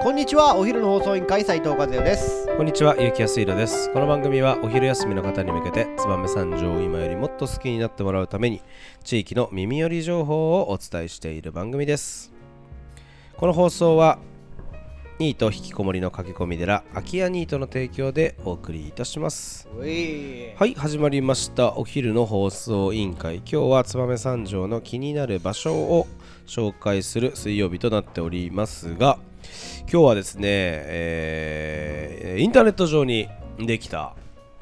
こんにちはお昼の放送委員会斉藤和也ですこんにちは、ゆうきやすいろです。この番組はお昼休みの方に向けて、燕三条を今よりもっと好きになってもらうために、地域の耳寄り情報をお伝えしている番組です。この放送は、ニート引きこもりの駆け込み寺、空き家ニートの提供でお送りいたします。おいはい、始まりました。お昼の放送委員会。今日は燕三条の気になる場所を紹介する水曜日となっておりますが、今日はですね、えーインターネット上にできた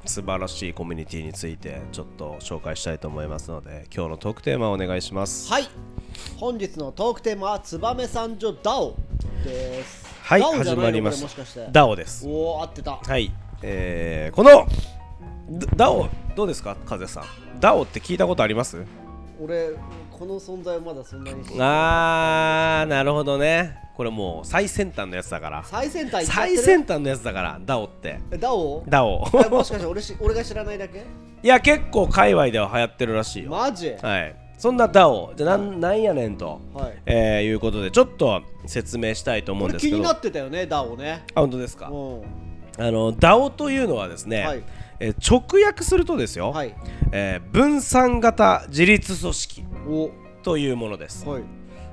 素晴らしいコミュニティについてちょっと紹介したいと思いますので、今日のトークテーマをお願いします。はい本日のトークテーマは燕三条ダオですはい、始まりましこれもしかしてた。ダオです。おお合ってたはい、えーこのダオどうですか、風さん？ダオって聞いたことあります？俺この存在はまだそんなにあーなるほどね。これもう最先端のやつだから。最先端最る？先端のやつだからダオって。えダオ？ダオ。えもしかして俺し俺が知らないだけ？いや結構界隈では流行ってるらしいよ。マジ？はい。そんなダオ。じゃあなんなんやねんと、はい。えーいうことでちょっと説明したいと思うんですけど。あなってたよねダオね。本当ですか？うん。あのダオというのはですね、はいえー直訳するとですよ、はい。えー分散型自立組織お。というものです。はい。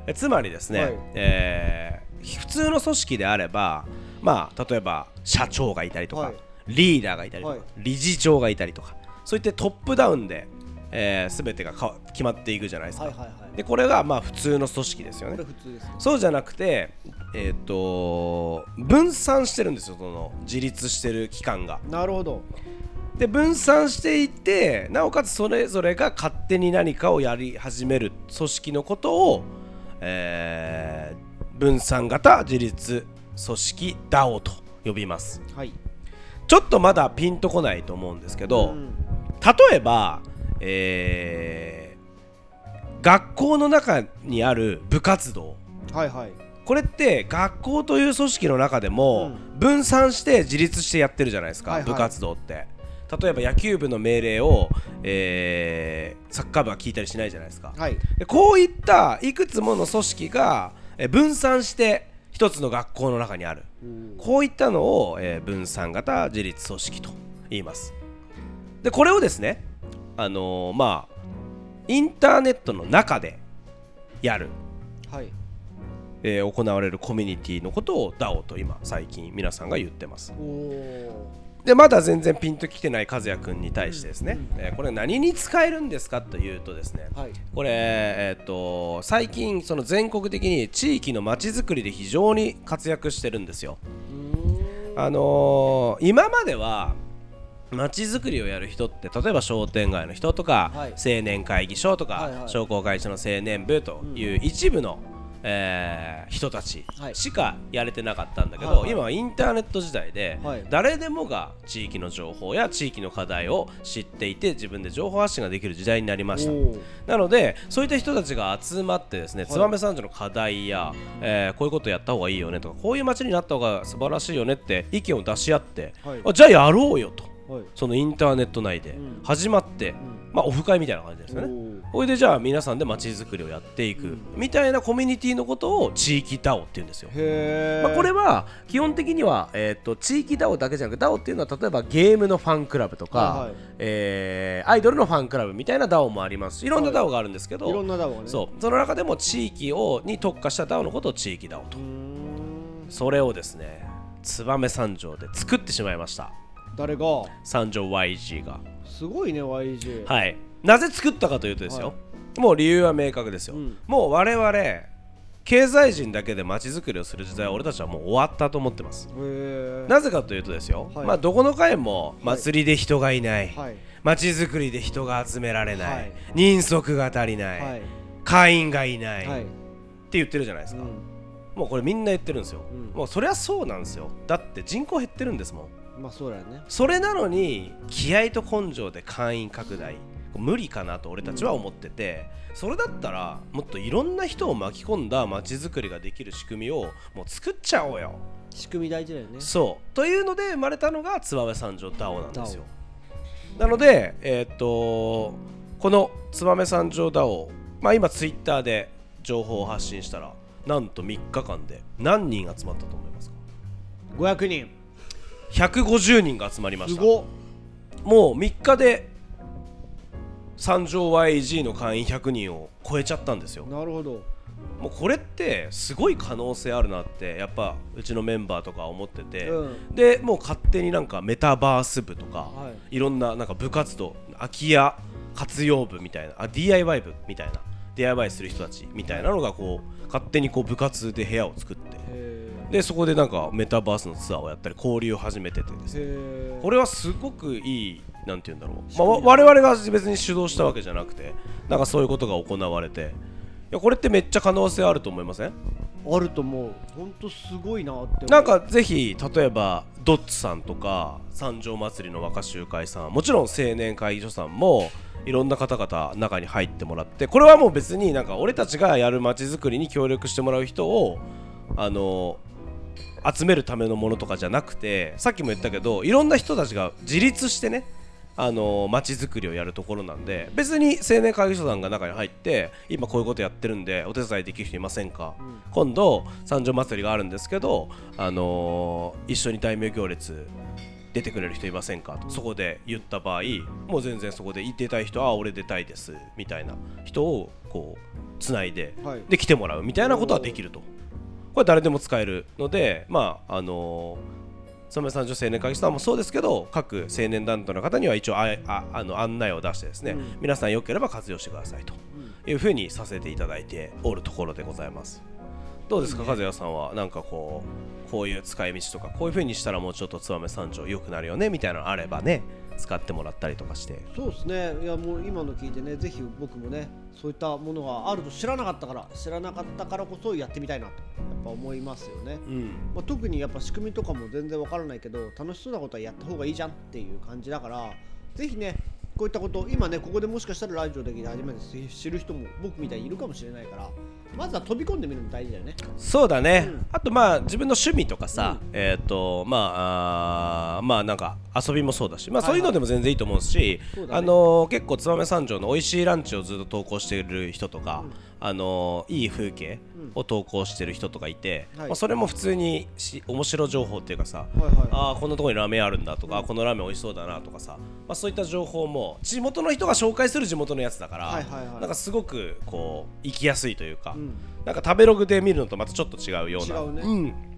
えつまりですね、はい。えー普通の組織であればまあ例えば社長がいたりとか、はい。リーダーがいたりとか、はい。理事長がいたりとかそういったトップダウンで、えー、全てがか決まっていくじゃないですか、はいはいはい。でこれがまあ普通の組織ですよね。ね。そうじゃなくてえっ、と分散してるんですよその自立してる機関が。なるほどで分散していてなおかつそれぞれが勝手に何かをやり始める組織のことを、えー分散型自立組織 DAO と呼びます。はい。ちょっとまだピンとこないと思うんですけど、ん。例えば、えー学校の中にある部活動。はいはい。これって学校という組織の中でもう分散して自立してやってるじゃないですか、はいはい。部活動って例えば野球部の命令を、えーサッカー部は聞いたりしないじゃないですか。はい。でこういったいくつもの組織がえー分散して一つの学校の中にある。うん。こういったのを、えー分散型自立組織と言います。でこれをですねあのーまあインターネットの中でやる。はい。えー行われるコミュニティのことを DAO と今最近皆さんが言ってますでまだ全然ピンときてない和也くんに対してですね、えーこれ何に使えるんですかというとですねはい。これ、えー、と最近その全国的に地域のまちづくりで非常に活躍してるんですよ。あのー今まではまちづくりをやる人って例えば商店街の人とか、はい。青年会議所とか、はいはい。商工会社の青年部という一部の、えー人たちはい。しかやれてなかったんだけど、はいはい。今はインターネット時代で、はい。誰でもが地域の情報や地域の課題を知っていて自分で情報発信ができる時代になりました。なのでそういった人たちが集まってですねい。燕三条の課題や、えーこういうことやった方がいいよねとかこういう街になった方が素晴らしいよねって意見を出し合って、はい。あじゃあやろうよと。はいそのインターネット内でうん。始まって、ん。まあオフ会みたいな感じですよね。おー。これでじゃあ皆さんで街づくりをやっていく。みたいなコミュニティのことを地域 DAO って言うんですよ。まあ、これは基本的には、えー、と地域 DAO だけじゃなくて DAO っていうのは例えばゲームのファンクラブとか、はいはい。えーアイドルのファンクラブみたいな DAO もあります。しいろんな DAO があるんですけど、いろんなダボがね。そう。その中でも地域をに特化した DAO のことを地域 DAO と。それをですね燕三条で作ってしまいました誰が？三条 YG が。すごいね YG はい。なぜ作ったかというとですよ、もう理由は明確ですよ、うん。もう我々経済人だけで街づくりをする時代は俺たちはもう終わったと思ってます。なぜかというとですよ、はい。まあどこの会も祭りで人がいない、はい。街づくりで人が集められない、はい。人足が足りない、はい。会員がいない、はい。って言ってるじゃないですか、うん。もうこれみんな言ってるんですよ、うん。もうそりゃそうなんですよ。だって人口減ってるんですもんまあそうだよね。それなのに気合と根性で会員拡大無理かなと俺たちは思ってて、それだったらもっといろんな人を巻き込んだ街づくりができる仕組みをもう作っちゃおうよ。仕組み大事だよね。そう。というので生まれたのが燕三条 DAO なんですよ。なのでえーっとこの燕三条 DAO まあ今ツイッターで情報を発信したらなんと3日間で何人集まったと思いますか？500人150人が集まりますしたもう3日で三条 YG の会員100人を超えちゃったんですよ。なるほど。もうこれってすごい可能性あるなってやっぱうちのメンバーとか思ってて、うん。でもう勝手になんかメタバース部とか、、はい。ろんななんか部活動空き家活用部みたいなあ DIY 部みたいな DIY する人たちみたいなのがこう勝手にこう部活で部屋を作ってへでそこでなんかメタバースのツアーをやったり交流を始めててですね。えこれはすごくいいなんて言うんだろう、まあ、わ我々が別に主導したわけじゃなくてなんかそういうことが行われて。いやこれってめっちゃ可能性あると思いません？あると思う。本当すごいなってなんかぜひ例えばドッツさんとか三条祭りの若衆会さんもちろん青年会議所さんもいろんな方々中に入ってもらってこれはもう別になんか俺たちがやる街づくりに協力してもらう人をあの集めるためのものとかじゃなくてさっきも言ったけどいろんな人たちが自立してねあの街づくりをやるところなんで別に青年会議所さんが中に入って今こういうことやってるんでお手伝いできる人いませんか、今度三条祭りがあるんですけど、あのー一緒に大名行列出てくれる人いませんか？とそこで言った場合もう全然そこで出たい人はあ俺出たいですみたいな人をこうつないで、はい。で来てもらうみたいなことはできるとこれ誰でも使えるのでまああのー染三条青年会議所さんもそうですけど各青年団体の方には一応あああの案内を出してですね、うん。皆さんよければ活用してくださいというふうにさせていただいておるところでございます。どうですか和也さんはなんかこうこういう使い道とかこういうふうにしたらもうちょっと燕三条良くなるよねみたいなのあればね使ってもらったりとかして。そうですね。いやもう今の聞いてねぜひ僕もねそういったものがあると知らなかったから知らなかったからこそやってみたいなとぱ思いますよね、うん。まあ、特にやっぱ仕組みとかも全然わからないけど楽しそうなことはやった方がいいじゃんっていう感じだからぜひねこういったこと今ねここでもしかしたらラジオで初めて知る人も僕みたいにいるかもしれないからまずは飛び込んでみるの大事だよね。そうだね、うん。あとまあ自分の趣味とかさ、えっ、とまああーまあなんか遊びもそうだしまあはいはい。そういうのでも全然いいと思うし、そうだね。あのー結構燕三条の美味しいランチをずっと投稿している人とか、あのーいい風景を投稿してる人とかいて、はい。まあ、それも普通にし面白情報っていうかさ、はいはいああこんなところにラーメンあるんだとか、あこのラーメン美味しそうだなとかさ、まあ、そういった情報も地元の人が紹介する地元のやつだから、はいはいはい。なんかすごくこう行きやすいというか、んなんか食べログで見るのとまたちょっと違うような違うね。ん。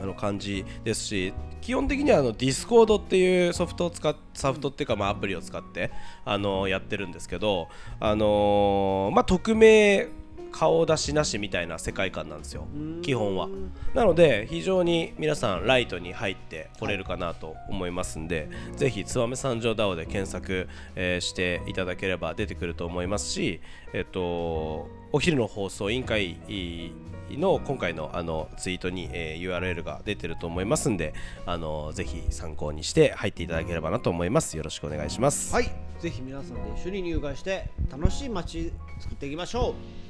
あの感じですし基本的にはあのディスコードっていうソフトを使っソフトっていうかまあアプリを使ってあのやってるんですけどあのーまあ匿名顔出しなしみたいな世界観なんですよ。基本は。なので非常に皆さんライトに入ってこれるかなと思いますんで、ぜひ燕三条 DAO で検索、えーしていただければ出てくると思いますしえっとお昼の放送委員会の今回のあのツイートに、えー URL が出てると思いますんであのぜひ参考にして入っていただければなと思います。よろしくお願いします。はい。ぜひ皆さんで一緒に入会して楽しい街作っていきましょう